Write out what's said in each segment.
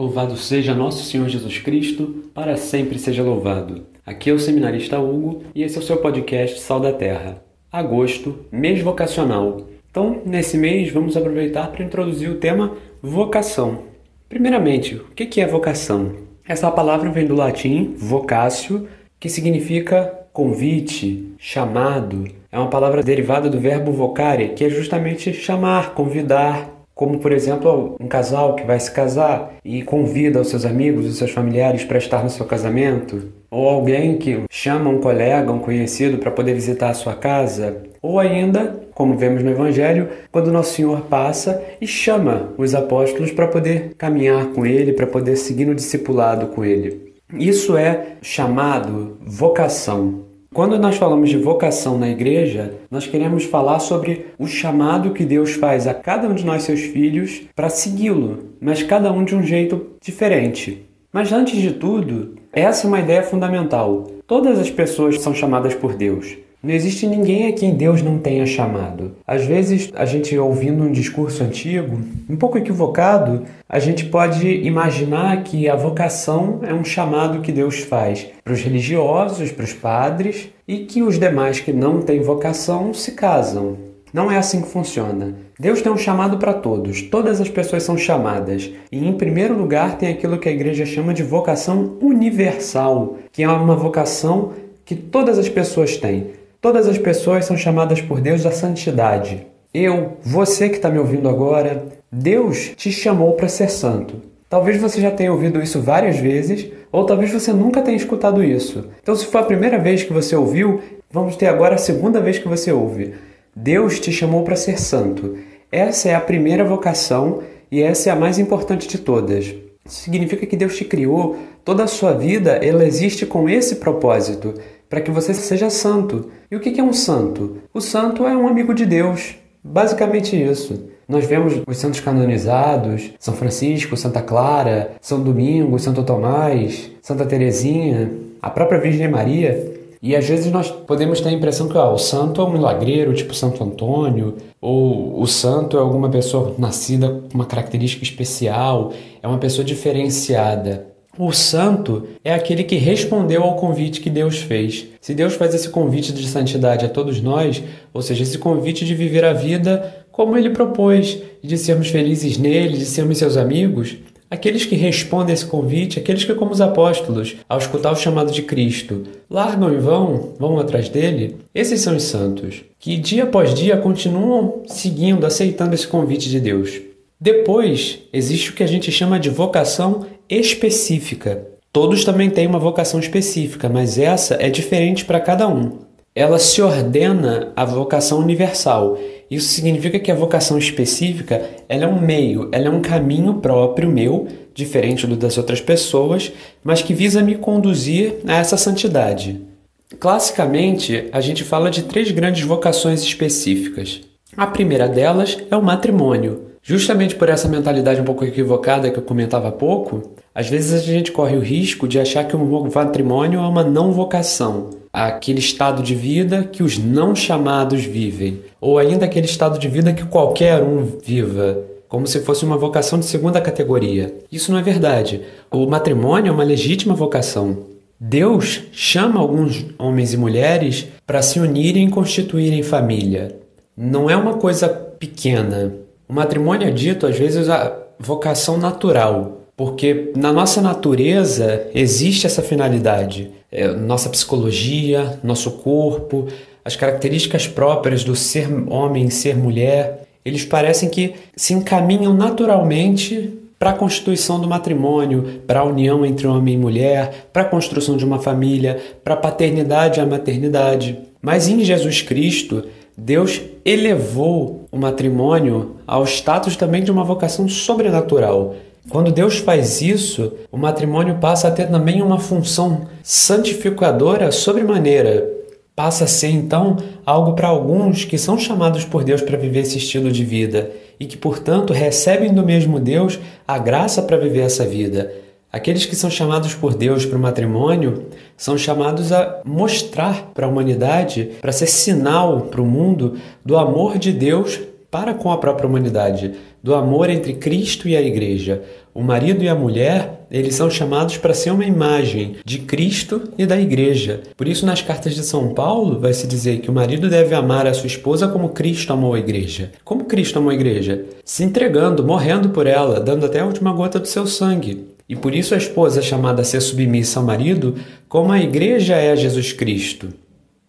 Louvado seja nosso Senhor Jesus Cristo, para sempre seja louvado. Aqui é o seminarista Hugo e esse é o seu podcast Sal da Terra. Agosto, mês vocacional. Então, nesse mês, vamos aproveitar para introduzir o tema vocação. Primeiramente, o que é vocação? Essa palavra vem do latim vocatio, que significa convite, chamado. É uma palavra derivada do verbo vocare, que é justamente chamar, convidar, como por exemplo um casal que vai se casar e convida os seus amigos, os seus familiares para estar no seu casamento, ou alguém que chama um colega, um conhecido para poder visitar a sua casa, ou ainda, como vemos no Evangelho, quando Nosso Senhor passa e chama os apóstolos para poder caminhar com ele, para poder seguir no discipulado com ele. Isso é chamado vocação. Quando nós falamos de vocação na igreja, nós queremos falar sobre o chamado que Deus faz a cada um de nós, seus filhos, para segui-lo, mas cada um de um jeito diferente. Mas antes de tudo, essa é uma ideia fundamental. Todas as pessoas são chamadas por Deus. Não existe ninguém a quem Deus não tenha chamado. Às vezes, a gente ouvindo um discurso antigo, um pouco equivocado, a gente pode imaginar que a vocação é um chamado que Deus faz para os religiosos, para os padres, e que os demais que não têm vocação se casam. Não é assim que funciona. Deus tem um chamado para todos, todas as pessoas são chamadas. E em primeiro lugar tem aquilo que a igreja chama de vocação universal, que é uma vocação que todas as pessoas têm. Todas as pessoas são chamadas por Deus à santidade. Eu, você que está me ouvindo agora, Deus te chamou para ser santo. Talvez você já tenha ouvido isso várias vezes, ou talvez você nunca tenha escutado isso. Então, se for a primeira vez que você ouviu, vamos ter agora a segunda vez que você ouve. Deus te chamou para ser santo. Essa é a primeira vocação e essa é a mais importante de todas. Significa que Deus te criou, toda a sua vida ela existe com esse propósito para que você seja santo. E o que é um santo? O santo é um amigo de Deus. Basicamente isso. Nós vemos os santos canonizados, São Francisco, Santa Clara, São Domingos, Santo Tomás, Santa Teresinha, a própria Virgem Maria. E às vezes nós podemos ter a impressão que o santo é um milagreiro, tipo Santo Antônio, ou o santo é alguma pessoa nascida com uma característica especial, é uma pessoa diferenciada. O santo é aquele que respondeu ao convite que Deus fez. Se Deus faz esse convite de santidade a todos nós, ou seja, esse convite de viver a vida como ele propôs, de sermos felizes nele, de sermos seus amigos, aqueles que respondem a esse convite, aqueles que, como os apóstolos, ao escutar o chamado de Cristo, largam e vão, vão atrás dele, esses são os santos, que dia após dia continuam seguindo, aceitando esse convite de Deus. Depois, existe o que a gente chama de vocação específica. Todos também têm uma vocação específica, mas essa é diferente para cada um. Ela se ordena à vocação universal. Isso significa que a vocação específica ela é um meio, ela é um caminho próprio meu, diferente do das outras pessoas, mas que visa me conduzir a essa santidade. Classicamente, a gente fala de três grandes vocações específicas. A primeira delas é o matrimônio. Justamente por essa mentalidade um pouco equivocada que eu comentava há pouco, às vezes a gente corre o risco de achar que um matrimônio é uma não vocação, aquele estado de vida que os não chamados vivem, ou ainda aquele estado de vida que qualquer um viva, como se fosse uma vocação de segunda categoria. Isso não é verdade. O matrimônio é uma legítima vocação. Deus chama alguns homens e mulheres para se unirem e constituírem família. Não é uma coisa pequena. O matrimônio é dito, às vezes, a vocação natural, porque na nossa natureza existe essa finalidade. É, nossa psicologia, nosso corpo, as características próprias do ser homem ser mulher, eles parecem que se encaminham naturalmente para a constituição do matrimônio, para a união entre homem e mulher, para a construção de uma família, para a paternidade e a maternidade. Mas em Jesus Cristo, Deus elevou o matrimônio ao status também de uma vocação sobrenatural. Quando Deus faz isso, o matrimônio passa a ter também uma função santificadora sobremaneira. Passa a ser então algo para alguns que são chamados por Deus para viver esse estilo de vida e que, portanto, recebem do mesmo Deus a graça para viver essa vida. Aqueles que são chamados por Deus para o matrimônio são chamados a mostrar para a humanidade, para ser sinal para o mundo do amor de Deus para com a própria humanidade, do amor entre Cristo e a Igreja. O marido e a mulher, eles são chamados para ser uma imagem de Cristo e da Igreja. Por isso, nas cartas de São Paulo, vai se dizer que o marido deve amar a sua esposa como Cristo amou a Igreja. Como Cristo amou a Igreja? Se entregando, morrendo por ela, dando até a última gota do seu sangue. E por isso a esposa é chamada a ser submissa ao marido, como a Igreja é a Jesus Cristo.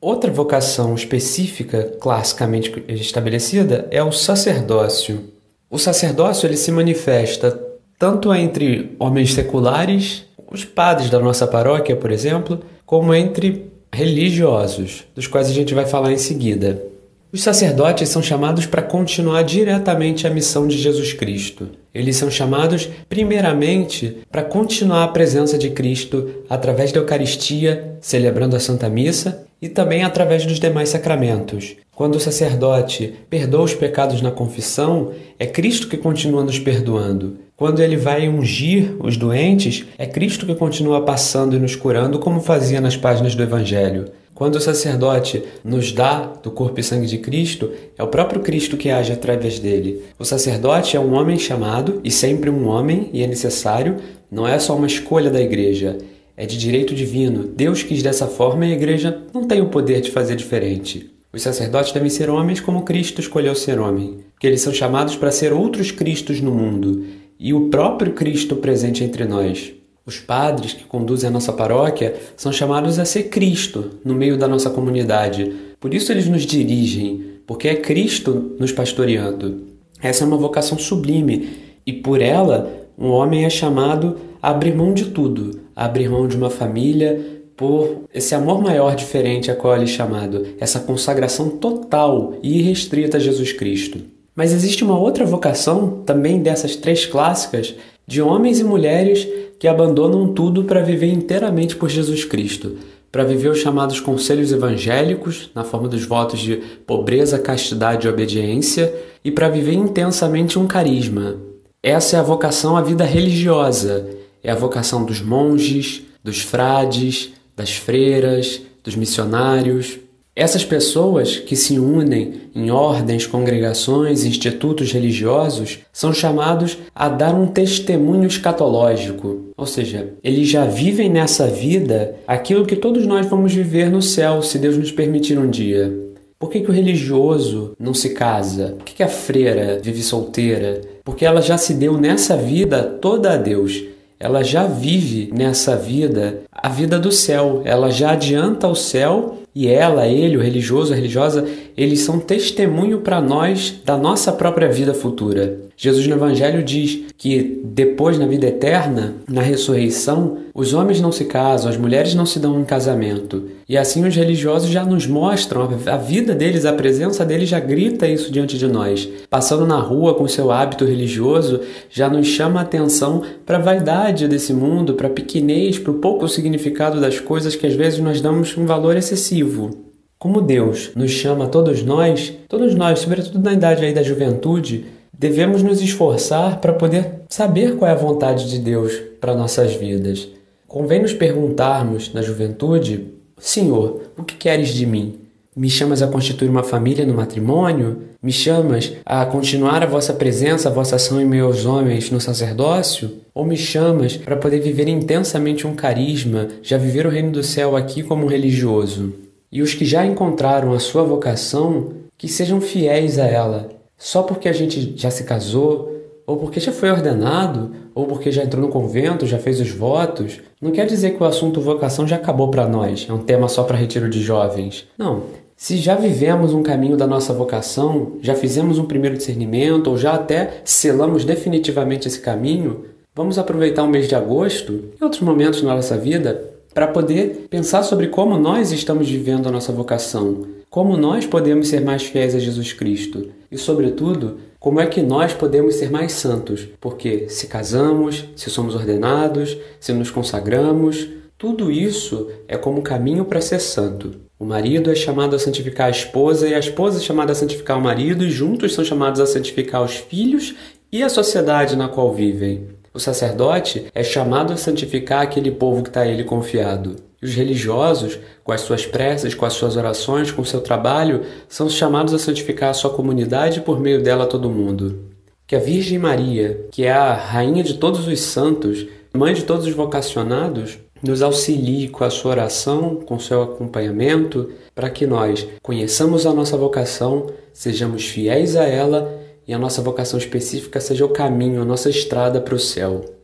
Outra vocação específica, classicamente estabelecida, é o sacerdócio. O sacerdócio ele se manifesta tanto entre homens seculares, os padres da nossa paróquia, por exemplo, como entre religiosos, dos quais a gente vai falar em seguida. Os sacerdotes são chamados para continuar diretamente a missão de Jesus Cristo. Eles são chamados, primeiramente, para continuar a presença de Cristo através da Eucaristia, celebrando a Santa Missa, e também através dos demais sacramentos. Quando o sacerdote perdoa os pecados na confissão, é Cristo que continua nos perdoando. Quando ele vai ungir os doentes, é Cristo que continua passando e nos curando, como fazia nas páginas do Evangelho. Quando o sacerdote nos dá do corpo e sangue de Cristo, é o próprio Cristo que age através dele. O sacerdote é um homem chamado, e sempre um homem, e é necessário, não é só uma escolha da igreja, é de direito divino. Deus quis dessa forma e a igreja não tem o poder de fazer diferente. Os sacerdotes devem ser homens como Cristo escolheu ser homem, porque eles são chamados para ser outros Cristos no mundo e o próprio Cristo presente entre nós. Os padres que conduzem a nossa paróquia são chamados a ser Cristo no meio da nossa comunidade. Por isso eles nos dirigem, porque é Cristo nos pastoreando. Essa é uma vocação sublime e por ela um homem é chamado a abrir mão de tudo, a abrir mão de uma família por esse amor maior diferente a qual ele é chamado, essa consagração total e irrestrita a Jesus Cristo. Mas existe uma outra vocação, também dessas três clássicas, de homens e mulheres que abandonam tudo para viver inteiramente por Jesus Cristo, para viver os chamados conselhos evangélicos, na forma dos votos de pobreza, castidade e obediência, e para viver intensamente um carisma. Essa é a vocação à vida religiosa, é a vocação dos monges, dos frades, das freiras, dos missionários. Essas pessoas que se unem em ordens, congregações, institutos religiosos são chamados a dar um testemunho escatológico, ou seja, eles já vivem nessa vida aquilo que todos nós vamos viver no céu, se Deus nos permitir um dia. Por que, que o religioso não se casa? Por que, que a freira vive solteira? Porque ela já se deu nessa vida toda a Deus ela já vive nessa vida a vida do céu, ela já adianta o céu e ela, ele, o religioso, a religiosa, eles são testemunho para nós da nossa própria vida futura. Jesus no Evangelho diz que depois, na vida eterna, na ressurreição, os homens não se casam, as mulheres não se dão em casamento. E assim os religiosos já nos mostram, a vida deles, a presença deles já grita isso diante de nós. Passando na rua com seu hábito religioso, já nos chama a atenção para a vaidade desse mundo, para a pequenez, para o pouco significado das coisas que às vezes nós damos um valor excessivo. Como Deus nos chama a todos nós, todos nós, sobretudo na idade aí da juventude, devemos nos esforçar para poder saber qual é a vontade de Deus para nossas vidas. Convém nos perguntarmos na juventude: Senhor, o que queres de mim? Me chamas a constituir uma família no matrimônio? Me chamas a continuar a vossa presença, a vossa ação em meus homens no sacerdócio? Ou me chamas para poder viver intensamente um carisma, já viver o reino do céu aqui como um religioso? E os que já encontraram a sua vocação, que sejam fiéis a ela, só porque a gente já se casou, ou porque já foi ordenado, ou porque já entrou no convento, já fez os votos, não quer dizer que o assunto vocação já acabou para nós, é um tema só para retiro de jovens. Não. Se já vivemos um caminho da nossa vocação, já fizemos um primeiro discernimento, ou já até selamos definitivamente esse caminho, vamos aproveitar o mês de agosto e outros momentos na nossa vida para poder pensar sobre como nós estamos vivendo a nossa vocação, como nós podemos ser mais fiéis a Jesus Cristo e, sobretudo, como é que nós podemos ser mais santos, porque se casamos, se somos ordenados, se nos consagramos, tudo isso é como caminho para ser santo. O marido é chamado a santificar a esposa e a esposa é chamada a santificar o marido, e juntos são chamados a santificar os filhos e a sociedade na qual vivem. O sacerdote é chamado a santificar aquele povo que está a ele confiado. E os religiosos, com as suas preces, com as suas orações, com o seu trabalho, são chamados a santificar a sua comunidade e por meio dela todo mundo. Que a Virgem Maria, que é a rainha de todos os santos, mãe de todos os vocacionados, nos auxilie com a sua oração, com o seu acompanhamento, para que nós conheçamos a nossa vocação, sejamos fiéis a ela e a nossa vocação específica seja o caminho, a nossa estrada para o céu.